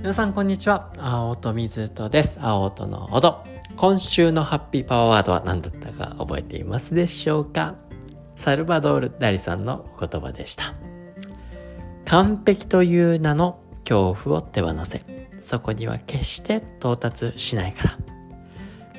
皆さんこんにちは。青戸水戸です。青戸の音。今週のハッピーパワーワードは何だったか覚えていますでしょうか？サルバドール・ダリさんのお言葉でした。完璧という名の恐怖を手放せ。そこには決して到達しないから。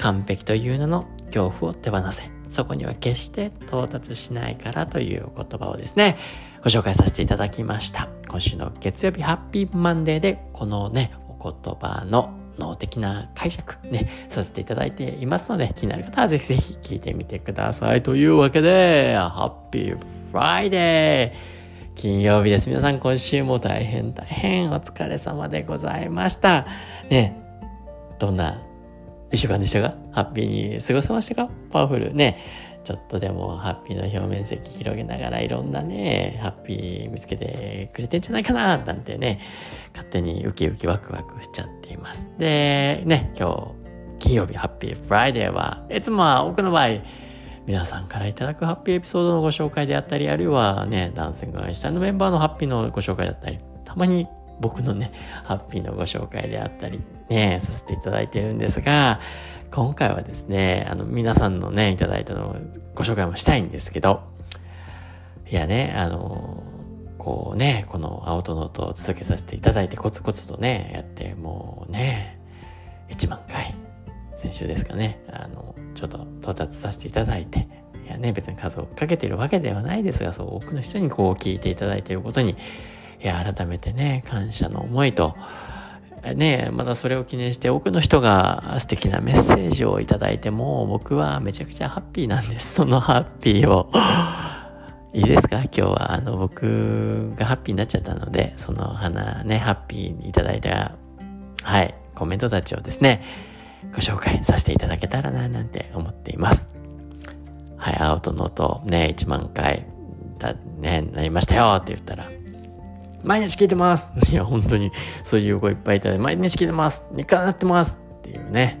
完璧という名の恐怖を手放せ。そこには決して到達しないからというお言葉をですね、ご紹介させていただきました。今週の月曜日ハッピーマンデーでこのね、お言葉の脳的な解釈ね、させていただいていますので、気になる方はぜひぜひ聞いてみてください。というわけで、ハッピーフライデー金曜日です。皆さん今週も大変大変お疲れ様でございました。ね、どんな一週間でしたか？ハッピーに過ごせましたか？パワフルね。ちょっとでもハッピーの表面積広げながらいろんなね、ハッピー見つけてくれてんじゃないかななんてね、勝手にウキウキワクワクしちゃっています。で、ね、今日、金曜日ハッピーフライデーは、いつもは多くの場合、皆さんからいただくハッピーエピソードのご紹介であったり、あるいはね、ダンシングアインシュタインのメンバーのハッピーのご紹介だったり、たまに僕のね、ハッピーのご紹介であったり、ね、させていただいてるんですが、今回はですね、あの、皆さんのね、いただいたのをご紹介もしたいんですけど、いやね、あの、こうね、この青とノートを続けさせていただいて、コツコツとね、やって、もうね、1万回、先週ですかね、あの、ちょっと到達させていただいて、いやね、別に数をかけてるわけではないですが、そう多くの人にこう聞いていただいていることに、いや、改めてね、感謝の思いと、ねまたそれを記念して多くの人が素敵なメッセージをいただいても僕はめちゃくちゃハッピーなんです。そのハッピーを いいですか？今日はあの僕がハッピーになっちゃったのでその花ねハッピーにいただいたはいコメントたちをですねご紹介させていただけたらななんて思っています。はい、青とノートね1万回だねなりましたよって言ったら毎日聞いてます いや、本当にそういう声いっぱいいただいて、毎日聞いてます日課になってますっていうね、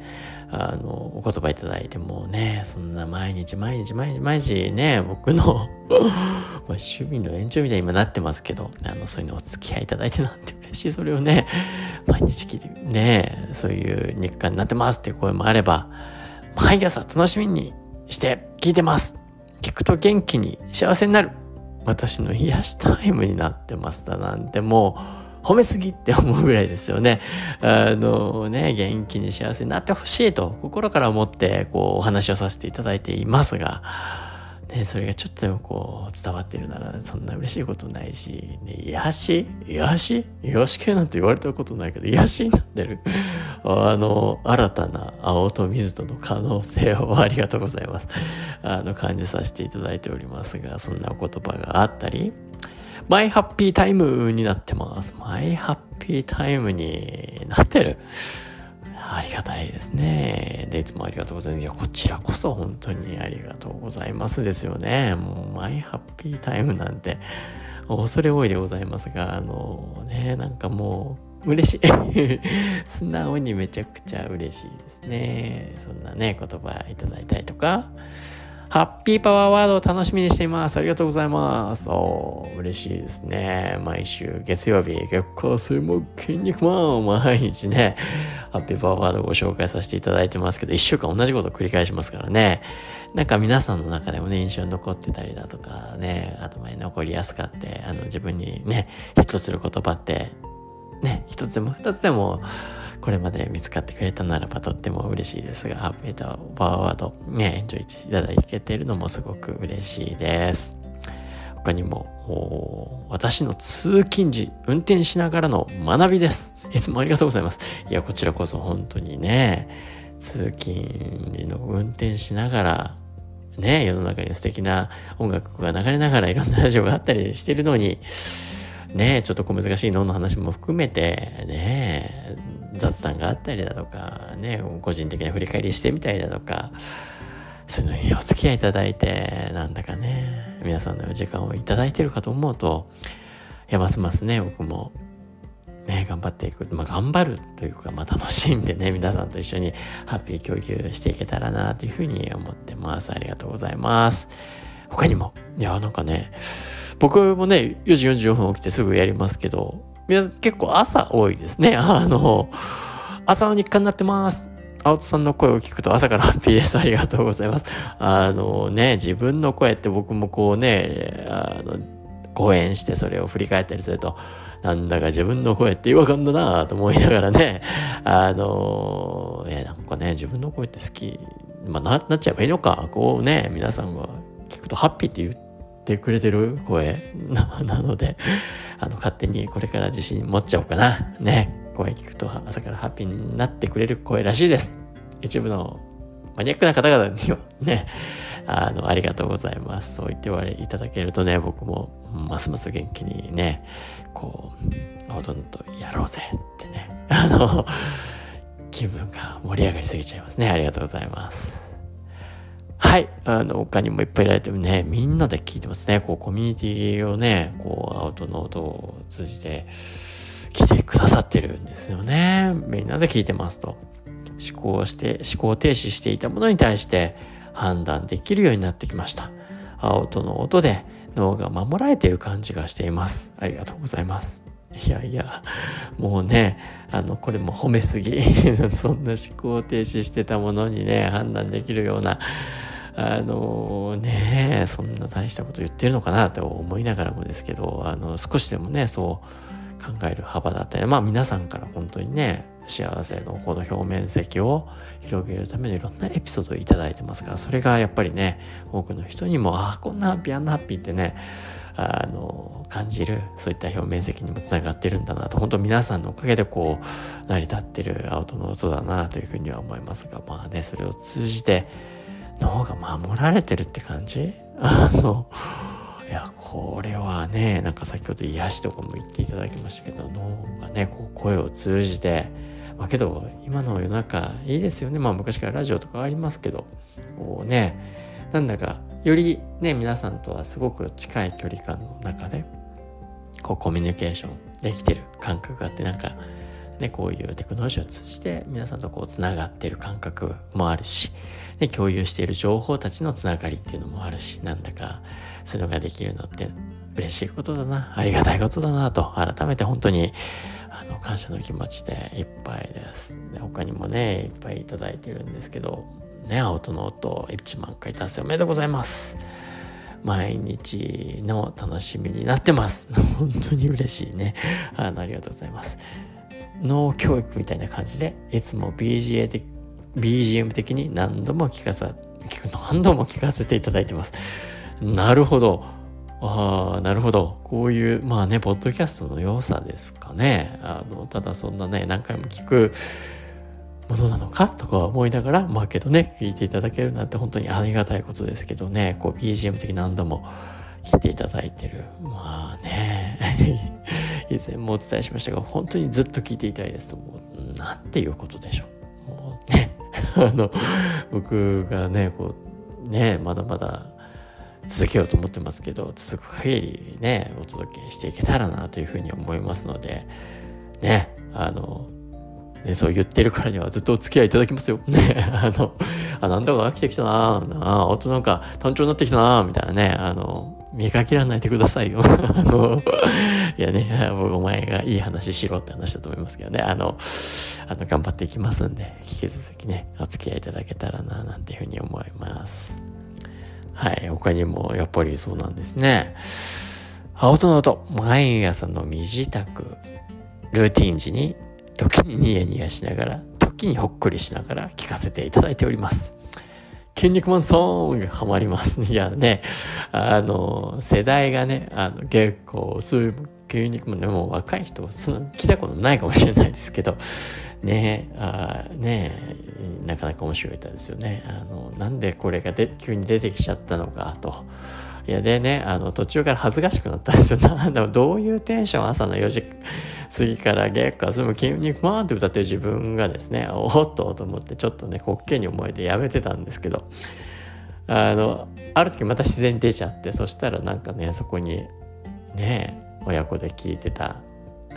あの、お言葉いただいてもね、そんな毎日毎日毎日毎日ね、僕の 趣味の延長みたいに今なってますけど、あの、そういうのお付き合いいただいてなんて嬉しい。それをね、毎日聞いて、ね、そういう日課になってますっていう声もあれば、毎朝楽しみにして聞いてます。聞くと元気に幸せになる。私の癒しタイムになってますだなんてもう褒めすぎって思うぐらいですよね。あのね、元気に幸せになってほしいと心から思ってこうお話をさせていただいていますが、ね、それがちょっとでもこう伝わってるならそんな嬉しいことないし、ね、癒し？癒し？癒し系なんて言われたことないけど癒しになってる。あの、新たな青と水との可能性をありがとうございます。あの、感じさせていただいておりますが、そんなお言葉があったり、マイハッピータイムになってます。マイハッピータイムになってる。ありがたいですね。で、いつもありがとうございます。いや、こちらこそ本当にありがとうございますですよね。もう、マイハッピータイムなんて、恐れ多いでございますが、あのね、なんかもう、嬉しい。素直にめちゃくちゃ嬉しいですね。そんなね、言葉いただいたりとか、ハッピーパワーワードを楽しみにしています。ありがとうございます。お嬉しいですね。毎週月曜日、月火水木筋肉マン毎日ね、ハッピーパワーワードをご紹介させていただいてますけど、一週間同じことを繰り返しますからね。なんか皆さんの中でもね、印象に残ってたりだとかね、頭に残りやすかって、あの自分にね、ヒットする言葉って、ね、一つでも二つでも、これまで見つかってくれたならばとっても嬉しいですが、ハッピーとパワーワードね、エンジョイいただけているのもすごく嬉しいです。他にも、私の通勤時、運転しながらの学びです。いつもありがとうございます。いや、こちらこそ本当にね、通勤時の運転しながら、ね、世の中に素敵な音楽が流れながらいろんなラジオがあったりしてるのに、ね、ちょっと小難しい脳の話も含めて、ね、雑談があったりだとか、ね、個人的な振り返りしてみたりだとか、そういうのにお付き合いいただいて、なんだかね、皆さんの時間をいただいてるかと思うと、いや、ますますね、僕も、ね、頑張っていく。まあ、頑張るというか、まあ、楽しんでね、皆さんと一緒にハッピー共有していけたらな、というふうに思ってます。ありがとうございます。他にも、いや、なんかね、僕もね、4時44分起きてすぐやりますけど、皆さん結構朝多いですね。あの、朝の日課になってます。青戸さんの声を聞くと朝からハッピーです。ありがとうございます。あのね、自分の声って僕もこうね、あの、講演してそれを振り返ったりすると、なんだか自分の声って違和感だなと思いながらね、あの、え、なんかね、自分の声って好き、まあ、な、なっちゃえばいいのか。こうね、皆さんが聞くとハッピーって言ってくれてる声？なので、あの、勝手にこれから自信持っちゃおうかな。ね。声聞くと朝からハッピーになってくれる声らしいです。一部のマニアックな方々には ね、あの、ありがとうございます。そう言って言われいただけるとね、僕もますます元気にね、こう、ほとんどやろうぜってね、あの、気分が盛り上がりすぎちゃいますね。ありがとうございます。はい。あの、他にもいっぱいいられてもね、みんなで聞いてますね。こう、コミュニティをね、こう、アウトノートを通じて、聞いてくださってるんですよね。みんなで聞いてますと。思考して、思考停止していたものに対して判断できるようになってきました。青との音で脳が守られている感じがしています。ありがとうございます。いやいや、もうね、あの、これも褒めすぎ。そんな思考停止してたものにね、判断できるような、あのね、そんな大したこと言ってるのかなと思いながらもですけど、あの、少しでもね、そう考える幅だったり、まあ皆さんから本当にね、幸せのこの表面積を広げるためのいろんなエピソードをいいてますから、それがやっぱりね、多くの人にも、ああ、こんなハッピー、あんなハッピーってね、あの、感じる、そういった表面積にもつながってるんだなと、本当皆さんのおかげでこう、成り立ってるアウトの音だなというふうには思いますが、まあね、それを通じて脳が守られてるって感じ？あの、いや、これはね、なんか先ほど癒しとかも言っていただきましたけど、脳がね、こう声を通じて、まあ、けど今の世の中いいですよね。まあ昔からラジオとかありますけどこうねなんだかよりね皆さんとはすごく近い距離感の中でこうコミュニケーションできてる感覚があってなんかね、こういうテクノロジーを通じて皆さんとこうつながってる感覚もあるし、ね、共有している情報たちのつながりっていうのもあるし、なんだかそういうのができるのって嬉しいことだな、ありがたいことだなと改めて本当にあの、感謝の気持ちでいっぱいです。で他にもね、いっぱいいただいてるんですけど、ね、青との音1万回達成おめでとうございます。毎日の楽しみになってます。本当に嬉しいね。あの、ありがとうございます。脳教育みたいな感じで、いつも BGA 的 BGM 的に何度も聞かさ、何度も聞かせていただいてます。なるほど。ああ、なるほど。こういう、まあね、ポッドキャストの良さですかね。あの、ただそんなね、何回も聞くものなのかとか思いながら、まあけどね、聞いていただけるなんて本当にありがたいことですけどね、こう BGM 的に何度も聞いていただいてる。まあね、以前もお伝えしましたが、本当にずっと聞いていたいですと、もう、なんていうことでしょう。もうね、あの、僕がね、こう、ね、まだまだ、続けようと思ってますけど続く限りねお届けしていけたらなというふうに思いますのでねあのね、そう言ってるからにはずっとお付き合いいただきますよ。ね、あの、あ、なんだか飽きてきたなあ、あとなんか単調になってきたなみたいなね、あの、見かけらないでくださいよ。あの、いやね、僕お前がいい話しろって話だと思いますけどね、あの、あの、頑張っていきますんで、引き続きね、お付き合いいただけたらな、なんていうふうに思います。はい、他にもやっぱりそうなんですね。青との音、毎朝の身支度、ルーティン時に、時にニヤニヤしながら、時にほっこりしながら聞かせていただいております。筋肉マンソングハマります。いやね、あの、世代がね、あの、結構、そういう筋肉マンでも若い人はその聞いたことないかもしれないですけど、ねあねなかなか面白い歌ですよね。あの、なんでこれがで急に出てきちゃったのかと。いや、でね、あの、途中から恥ずかしくなったんですよ。な んだどういうテンション朝の4時過ぎから月下すむ筋肉マンって歌ってる自分がですね、おっとと思ってちょっとね、滑稽に思えてやめてたんですけど、あの、ある時また自然に出ちゃって、そしたらなんかね、そこに、ね、親子で聞いてた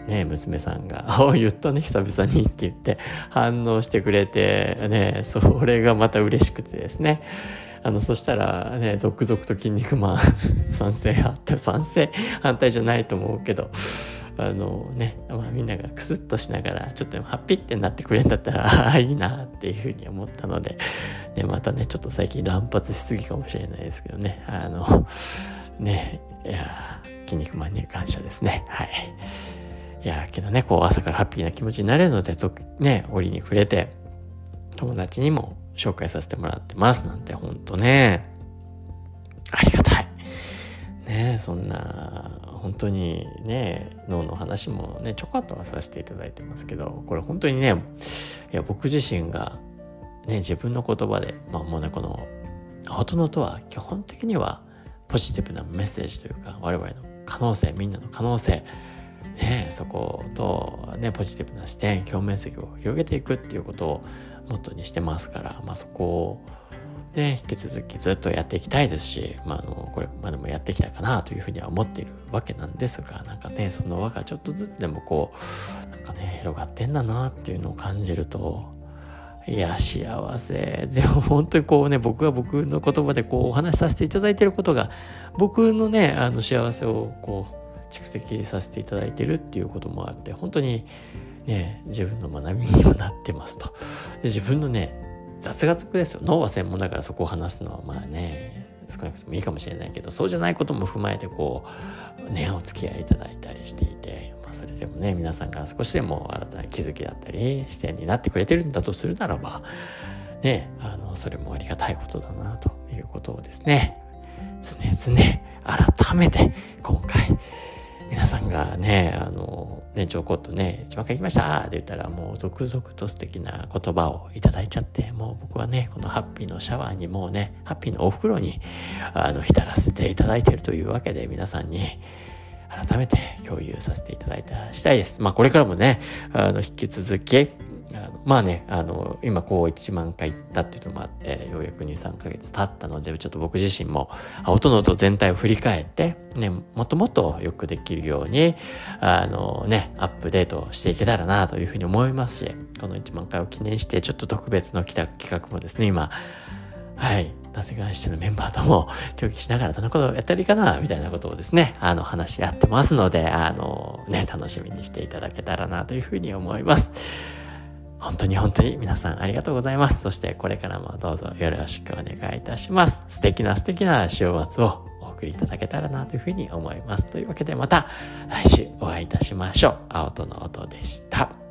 ね、娘さんが「ああ言ったね久々に」って言って反応してくれてねそれがまた嬉しくてですね。あのそしたらね続々と「筋肉マン 」賛成あって賛成反対じゃないと思うけどあのね、まあ、みんながクスッとしながらちょっとハッピーってなってくれるんだったら ああいいなっていうふうに思ったので、ね、またねちょっと最近乱発しすぎかもしれないですけどね。あのねいや筋肉マンに感謝ですね。はい。いやけどねこう朝からハッピーな気持ちになれるのでとね折に触れて友達にも紹介させてもらってますなんてほんとね。ありがたい。ねそんな本当にね脳の話もねちょこっとはさせていただいてますけどこれ本当にねいや僕自身がね自分の言葉でまあもうねこの青トノとは基本的にはポジティブなメッセージというか我々の可能性みんなの可能性ねそことねポジティブな視点共鳴席を広げていくっていうことをモットにしてますからまあそこをね、引き続きずっとやっていきたいですし、まあ、あの、これまでもやってきたかなというふうには思っているわけなんですが、なんかね、その輪がちょっとずつでもこう、なんかね、広がってんだなっていうのを感じると、いや、幸せ。でも本当にこうね、僕が僕の言葉でこうお話しさせていただいていることが、僕のね、あの幸せをこう、蓄積させていただいているっていうこともあって、本当にね、自分の学びにもなってますと。自分のね、雑学ですよ。脳は専門だからそこを話すのはまあね少なくともいいかもしれないけどそうじゃないことも踏まえてこうねお付き合いいただいたりしていて、まあ、それでもね皆さんが少しでも新たな気づきだったり視点になってくれてるんだとするならばねあのそれもありがたいことだなということをですね常々改めて今回皆さんがね、あの、ね、ちょこっとね、一番書きましたって言ったらもう続々と素敵な言葉をいただいちゃって、もう僕はね、このハッピーのシャワーにもうね、ハッピーのお袋に、あの、浸らせていただいているというわけで皆さんに、改めて共有させていただいた次第です。まあこれからもね、あの、引き続き、あのまあね、あの、今こう1万回行ったっていうのもあって、ようやく2、3ヶ月経ったので、ちょっと僕自身も、音の音全体を振り返って、ね、もっともっとよくできるように、あのね、アップデートしていけたらなというふうに思いますし、この1万回を記念して、ちょっと特別の企画もですね、今、はい、なぜがしてのメンバーとも協議しながらどんなことをやったらいいかな、みたいなことをですね、あの、話し合ってますので、あの、ね、楽しみにしていただけたらなというふうに思います。本当に本当に皆さんありがとうございます。そしてこれからもどうぞよろしくお願いいたします。素敵な素敵な週末をお送りいただけたらなというふうに思います。というわけでまた来週お会いいたしましょう。青との音でした。